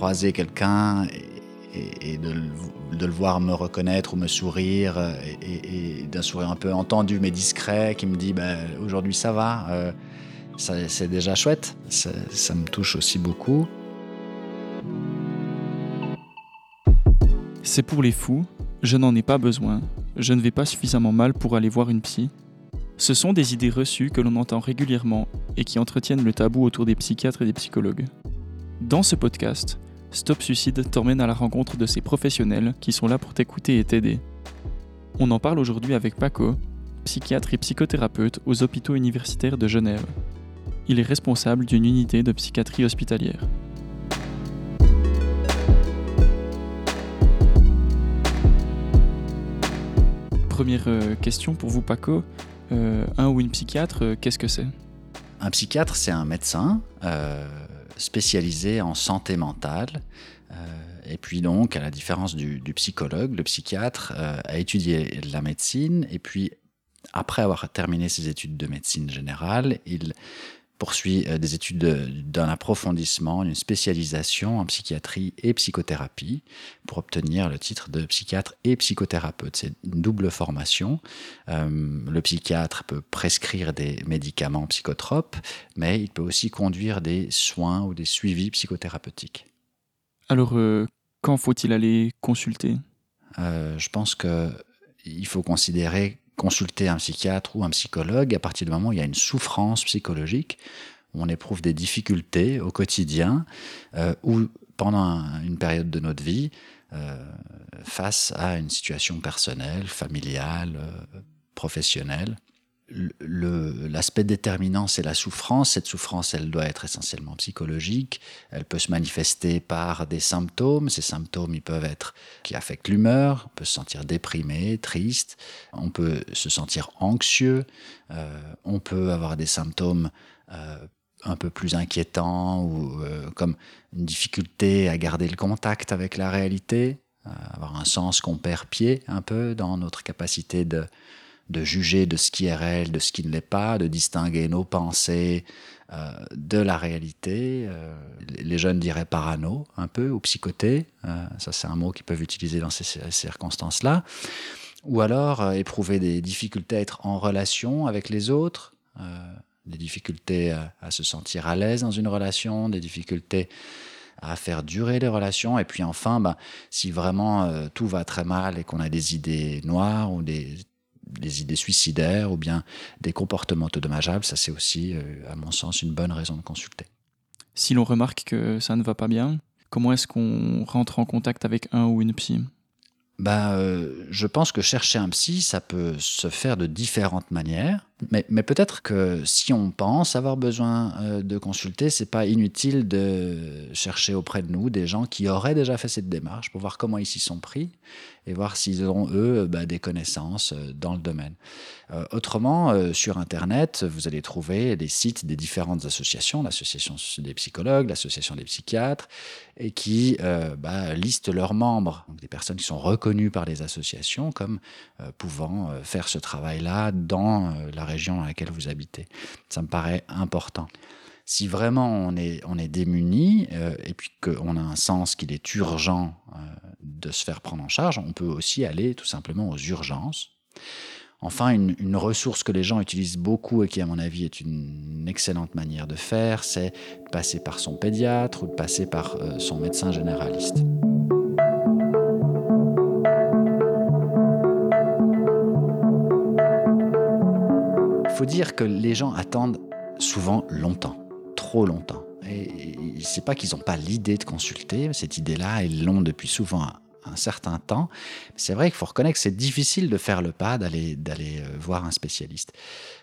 croiser quelqu'un et, de, le voir me reconnaître ou me sourire, et, d'un sourire un peu entendu mais discret qui me dit ben, aujourd'hui ça va, euh, c'est déjà chouette, ça, ça me touche aussi beaucoup. C'est pour les fous, je n'en ai pas besoin, je ne vais pas suffisamment mal pour aller voir une psy. Ce sont des idées reçues que l'on entend régulièrement et qui entretiennent le tabou autour des psychiatres et des psychologues. Dans ce podcast, Stop Suicide t'emmène à la rencontre de ces professionnels qui sont là pour t'écouter et t'aider. On en parle aujourd'hui avec Paco, psychiatre et psychothérapeute aux hôpitaux universitaires de Genève. Il est responsable d'une unité de psychiatrie hospitalière. Première euh, question pour vous Paco, euh, un ou une psychiatre, euh, qu'est-ce que c'est? Un psychiatre, c'est un médecin spécialisé en santé mentale. Euh, et puis donc, à la différence du, psychologue, le psychiatre euh, a étudié la médecine et puis après avoir terminé ses études de médecine générale, il poursuit euh, des études d'un approfondissement, d'une spécialisation en psychiatrie et psychothérapie pour obtenir le titre de psychiatre et psychothérapeute. C'est une double formation. Euh, le psychiatre peut prescrire des médicaments psychotropes, mais il peut aussi conduire des soins ou des suivis psychothérapeutiques. Alors, euh, quand faut-il aller consulter? Je pense qu'il faut considérer consulter un psychiatre ou un psychologue à partir du moment où il y a une souffrance psychologique, où on éprouve des difficultés au quotidien euh, ou pendant une période de notre vie euh, face à une situation personnelle, familiale, euh, professionnelle l'aspect déterminant, c'est la souffrance. Cette souffrance, elle doit être essentiellement psychologique. Elle peut se manifester par des symptômes. Ces symptômes, ils peuvent être qui affectent l'humeur. On peut se sentir déprimé, triste. On peut se sentir anxieux. Euh, on peut avoir des symptômes euh, un peu plus inquiétants ou euh, comme une difficulté à garder le contact avec la réalité, avoir un sens qu'on perd pied un peu dans notre capacité de de juger de ce qui est réel, de ce qui ne l'est pas, de distinguer nos pensées euh, de la réalité. Euh, les jeunes diraient parano un peu, ou psychoté, euh, ça c'est un mot qu'ils peuvent utiliser dans ces, circonstances-là. Ou alors éprouver des difficultés à être en relation avec les autres, des difficultés à, se sentir à l'aise dans une relation, des difficultés à faire durer les relations. Et puis enfin, ben, si vraiment tout va très mal et qu'on a des idées noires ou des des idées suicidaires ou bien des comportements dommageables, ça c'est aussi, euh, à mon sens, une bonne raison de consulter. Si l'on remarque que ça ne va pas bien, comment est-ce qu'on rentre en contact avec un ou une psy? Bah, euh, je pense que chercher un psy, ça peut se faire de différentes manières. Mais, peut-être que si on pense avoir besoin euh, de consulter, c'est pas inutile de chercher auprès de nous des gens qui auraient déjà fait cette démarche pour voir comment ils s'y sont pris et voir s'ils auront, eux, bah, des connaissances euh, dans le domaine. Euh, autrement, euh, sur Internet, vous allez trouver des sites des différentes associations, l'association des psychologues, l'association des psychiatres, et qui bah, listent leurs membres, donc des personnes qui sont reconnues par les associations comme pouvant faire ce travail-là dans la région dans laquelle vous habitez. Ça me paraît important si vraiment on est, démuni et puis qu'on a un sens qu'il est urgent de se faire prendre en charge, on peut aussi aller tout simplement aux urgences. Enfin, une, ressource que les gens utilisent beaucoup et qui, à mon avis, est une excellente manière de faire, c'est passer par son pédiatre ou de passer par euh, son médecin généraliste. Faut dire que les gens attendent souvent longtemps, trop longtemps. Et c'est pas qu'ils n'ont pas l'idée de consulter, cette idée-là, ils l'ont depuis souvent un certain temps. C'est vrai qu'il faut reconnaître que c'est difficile de faire le pas, d'aller, d'aller euh, voir un spécialiste.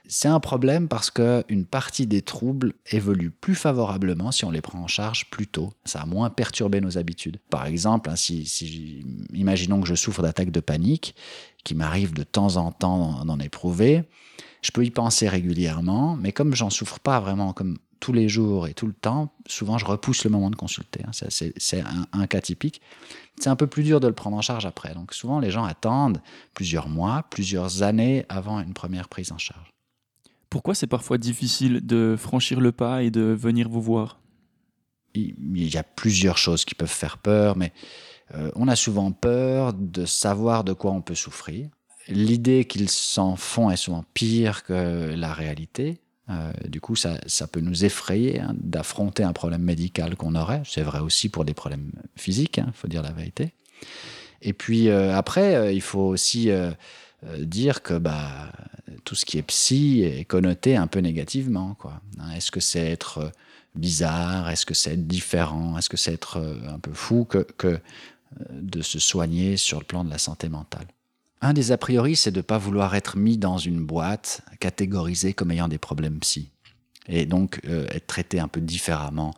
C'est un problème parce qu'une partie des troubles évolue plus favorablement si on les prend en charge plus tôt. Ça a moins perturbé nos habitudes. Par exemple, hein, si, si, imaginons que je souffre d'attaques de panique, qui m'arrive de temps en temps d'en éprouver, je peux y penser régulièrement, mais comme j'en souffre pas vraiment comme tous les jours et tout le temps, souvent je repousse le moment de consulter. Hein. C'est un, cas typique. C'est un peu plus dur de le prendre en charge après. Donc souvent les gens attendent plusieurs mois, plusieurs années avant une première prise en charge. Pourquoi c'est parfois difficile de franchir le pas et de venir vous voir? Il y a plusieurs choses qui peuvent faire peur, mais euh, on a souvent peur de savoir de quoi on peut souffrir. L'idée qu'ils s'en font est souvent pire que la réalité. Euh, du coup, ça, peut nous effrayer hein, d'affronter un problème médical qu'on aurait. C'est vrai aussi pour des problèmes physiques, il hein, faut dire la vérité. Et puis euh, après, il faut aussi dire que bah, tout ce qui est psy est connoté un peu négativement. Hein, est-ce que c'est être bizarre? Est-ce que c'est être différent? Est-ce que c'est être un peu fou que de se soigner sur le plan de la santé mentale? Un des a priori, c'est de ne pas vouloir être mis dans une boîte catégorisée comme ayant des problèmes psy, et donc euh, être traité un peu différemment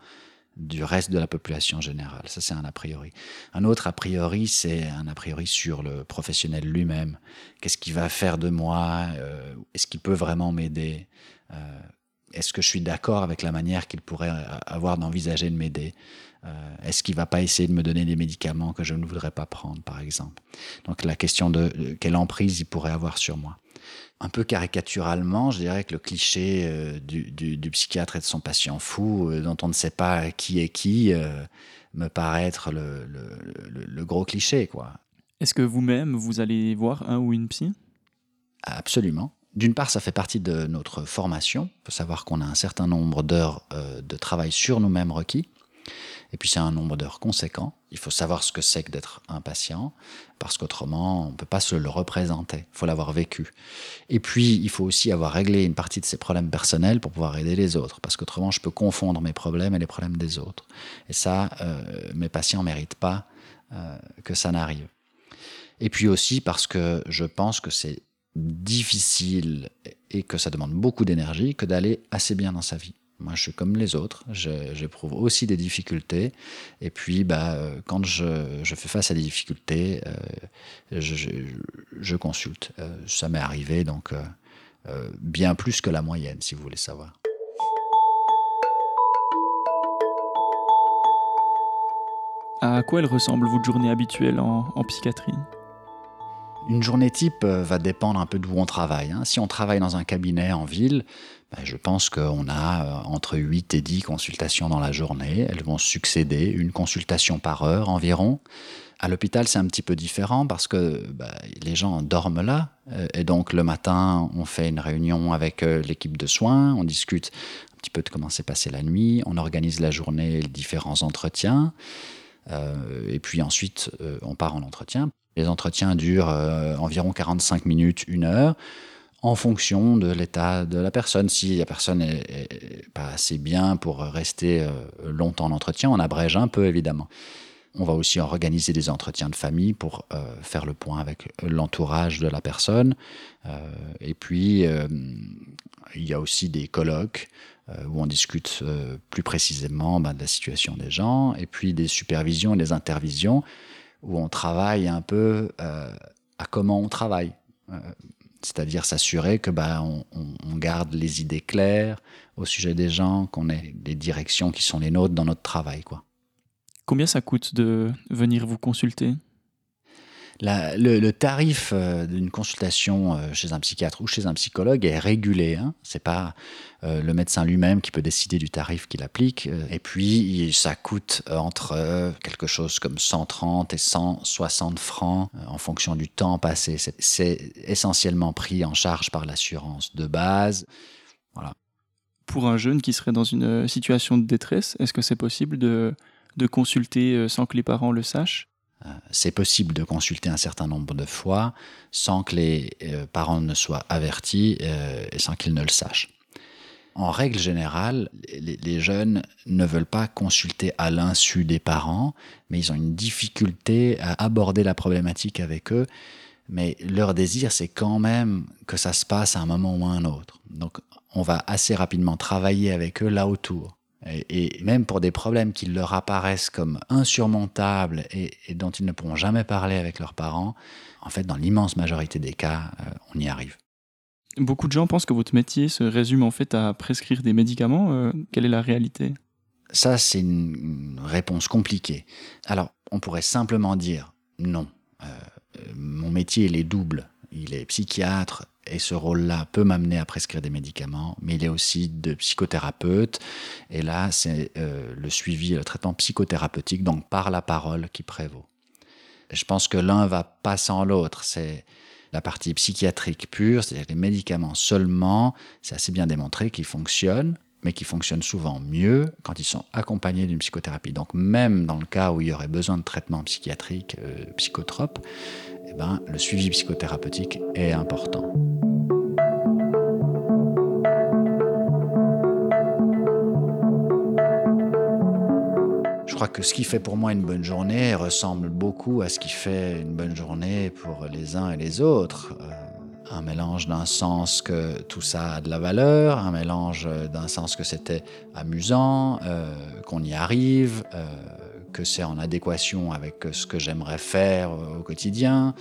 du reste de la population générale. Ça, c'est un a priori. Un autre a priori, c'est un a priori sur le professionnel lui-même. Qu'est-ce qu'il va faire de moi euh, Est-ce qu'il peut vraiment m'aider euh, Est-ce que je suis d'accord avec la manière qu'il pourrait avoir d'envisager de m'aider euh, est-ce qu'il va pas essayer de me donner des médicaments que je ne voudrais pas prendre, par exemple? Donc la question de quelle emprise il pourrait avoir sur moi. Un peu caricaturalement, je dirais que le cliché euh, du, psychiatre et de son patient fou, euh, dont on ne sait pas qui est qui, me paraît être le, le gros cliché, quoi. Est-ce que vous-même, vous allez voir un ou une psy? Absolument. D'une part, ça fait partie de notre formation. Il faut savoir qu'on a un certain nombre d'heures de travail sur nous-mêmes requis. Et puis c'est un nombre d'heures conséquent. Il faut savoir ce que c'est que d'être un patient, parce qu'autrement, on ne peut pas se le représenter. Il faut l'avoir vécu. Et puis, il faut aussi avoir réglé une partie de ses problèmes personnels pour pouvoir aider les autres, parce qu'autrement, je peux confondre mes problèmes et les problèmes des autres. Et ça, euh, mes patients ne méritent pas euh, que ça n'arrive. Et puis aussi parce que je pense que c'est difficile et que ça demande beaucoup d'énergie que d'aller assez bien dans sa vie. Moi, je suis comme les autres, j'éprouve aussi des difficultés. Et puis, bah, euh, quand je, fais face à des difficultés, euh, je, consulte. Euh, ça m'est arrivé, donc bien plus que la moyenne, si vous voulez savoir. À quoi elle ressemble votre journée habituelle en, en psychiatrie une journée type va dépendre un peu d'où on travaille. Hein. Si on travaille dans un cabinet en ville, je pense qu'on a euh, entre 8 et 10 consultations dans la journée. Elles vont succéder, une consultation par heure environ. À l'hôpital, c'est un petit peu différent parce que ben, les gens dorment là. Euh, et donc, le matin, on fait une réunion avec euh, l'équipe de soins, on discute un petit peu de comment s'est passée la nuit, on organise la journée, les différents entretiens. et puis ensuite, on part en entretien. Les entretiens durent environ 45 minutes, une heure en fonction de l'état de la personne. Si la personne n'est pas assez bien pour rester euh, longtemps en entretien, on abrège un peu évidemment. On va aussi organiser des entretiens de famille pour euh, faire le point avec l'entourage de la personne. Euh, et puis, il y a aussi des colloques où on discute plus précisément ben, de la situation des gens. Et puis des supervisions et des intervisions où on travaille un peu à comment on travaille c'est-à-dire s'assurer que bah, on, garde les idées claires au sujet des gens, qu'on ait des directions qui sont les nôtres dans notre travail. Quoi. Combien ça coûte de venir vous consulter? Le, tarif euh, d'une consultation euh, chez un psychiatre ou chez un psychologue est régulé. Hein. Ce n'est pas euh, le médecin lui-même qui peut décider du tarif qu'il applique. Et puis, ça coûte entre quelque chose comme 130 et 160 francs en fonction du temps passé. C'est essentiellement pris en charge par l'assurance de base. Voilà. Pour un jeune qui serait dans une situation de détresse, est-ce que c'est possible de, consulter sans que les parents le sachent? C'est possible de consulter un certain nombre de fois sans que les euh, parents ne soient avertis euh, et sans qu'ils ne le sachent. En règle générale, les, jeunes ne veulent pas consulter à l'insu des parents, mais ils ont une difficulté à aborder la problématique avec eux. Mais leur désir, c'est quand même que ça se passe à un moment ou à un autre. Donc, on va assez rapidement travailler avec eux là autour. Et, même pour des problèmes qui leur apparaissent comme insurmontables et, dont ils ne pourront jamais parler avec leurs parents, en fait, dans l'immense majorité des cas, euh, on y arrive. Beaucoup de gens pensent que votre métier se résume en fait à prescrire des médicaments. Euh, quelle est la réalité? Ça, c'est une, réponse compliquée. Alors, on pourrait simplement dire non. Euh, mon métier, il est double. Il est psychiatre et ce rôle-là peut m'amener à prescrire des médicaments, mais il a aussi de psychothérapeutes. Et là, c'est euh, le suivi, le traitement psychothérapeutique, donc par la parole, qui prévaut. je pense que l'un va pas sans l'autre. C'est la partie psychiatrique pure, c'est-à-dire les médicaments seulement. C'est assez bien démontré qu'ils fonctionnent, mais qui fonctionnent souvent mieux quand ils sont accompagnés d'une psychothérapie. Donc même dans le cas où il y aurait besoin de traitement psychiatrique, euh, psychotrope, eh ben, le suivi psychothérapeutique est important. Je crois que ce qui fait pour moi une bonne journée ressemble beaucoup à ce qui fait une bonne journée pour les uns et les autres. Euh, un mélange d'un sens que tout ça a de la valeur, un mélange d'un sens que c'était amusant, euh, qu'on y arrive, euh, que c'est en adéquation avec ce que j'aimerais faire au quotidien.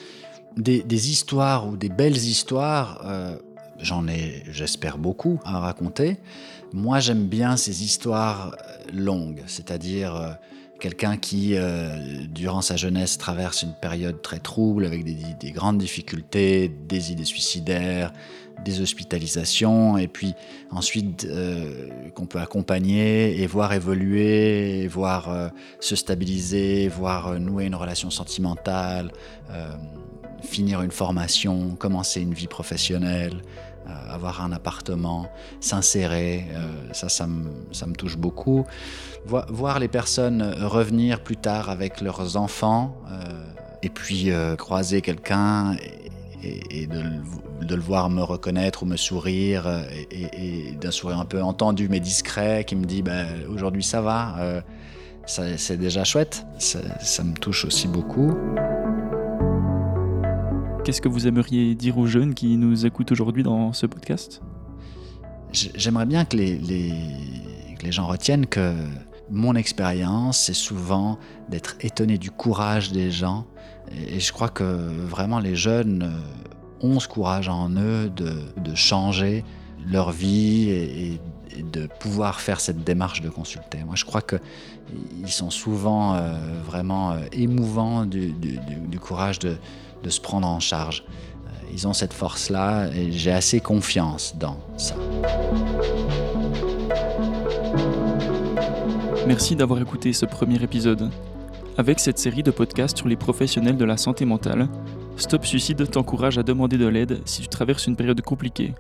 Des, histoires ou des belles histoires, euh, j'en ai, j'espère, beaucoup à raconter. Moi, j'aime bien ces histoires longues, c'est-à-dire quelqu'un qui, euh, durant sa jeunesse, traverse une période très trouble avec des, grandes difficultés, des idées suicidaires, des hospitalisations, et puis ensuite euh, qu'on peut accompagner et voir évoluer, voir euh, se stabiliser, voir nouer une relation sentimentale, finir une formation, commencer une vie professionnelle. Euh, avoir un appartement, s'insérer, euh, ça, ça me, touche beaucoup. voir les personnes revenir plus tard avec leurs enfants, euh, et puis croiser quelqu'un et, de, le voir me reconnaître ou me sourire, et, d'un sourire un peu entendu mais discret, qui me dit bah, aujourd'hui ça va, c'est déjà chouette, ça me touche aussi beaucoup. Qu'est-ce que vous aimeriez dire aux jeunes qui nous écoutent aujourd'hui dans ce podcast? J'aimerais bien que les, gens retiennent que mon expérience, c'est souvent d'être étonné du courage des gens. Et je crois que vraiment les jeunes euh, ont ce courage en eux de, de changer leur vie et, de pouvoir faire cette démarche de consulter. Moi, je crois qu'ils sont souvent euh, vraiment euh, émouvants du, du courage de, de se prendre en charge. Euh, ils ont cette force-là et j'ai assez confiance dans ça. Merci d'avoir écouté ce premier épisode. Avec cette série de podcasts sur les professionnels de la santé mentale, Stop Suicide t'encourage à demander de l'aide si tu traverses une période compliquée.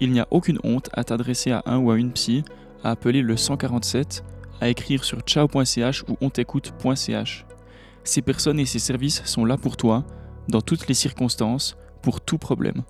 Il n'y a aucune honte à t'adresser à un ou à une psy, à appeler le 147, à écrire sur ciao.ch ou ontécoute.ch. Ces personnes et ces services sont là pour toi dans toutes les circonstances, pour tout problème.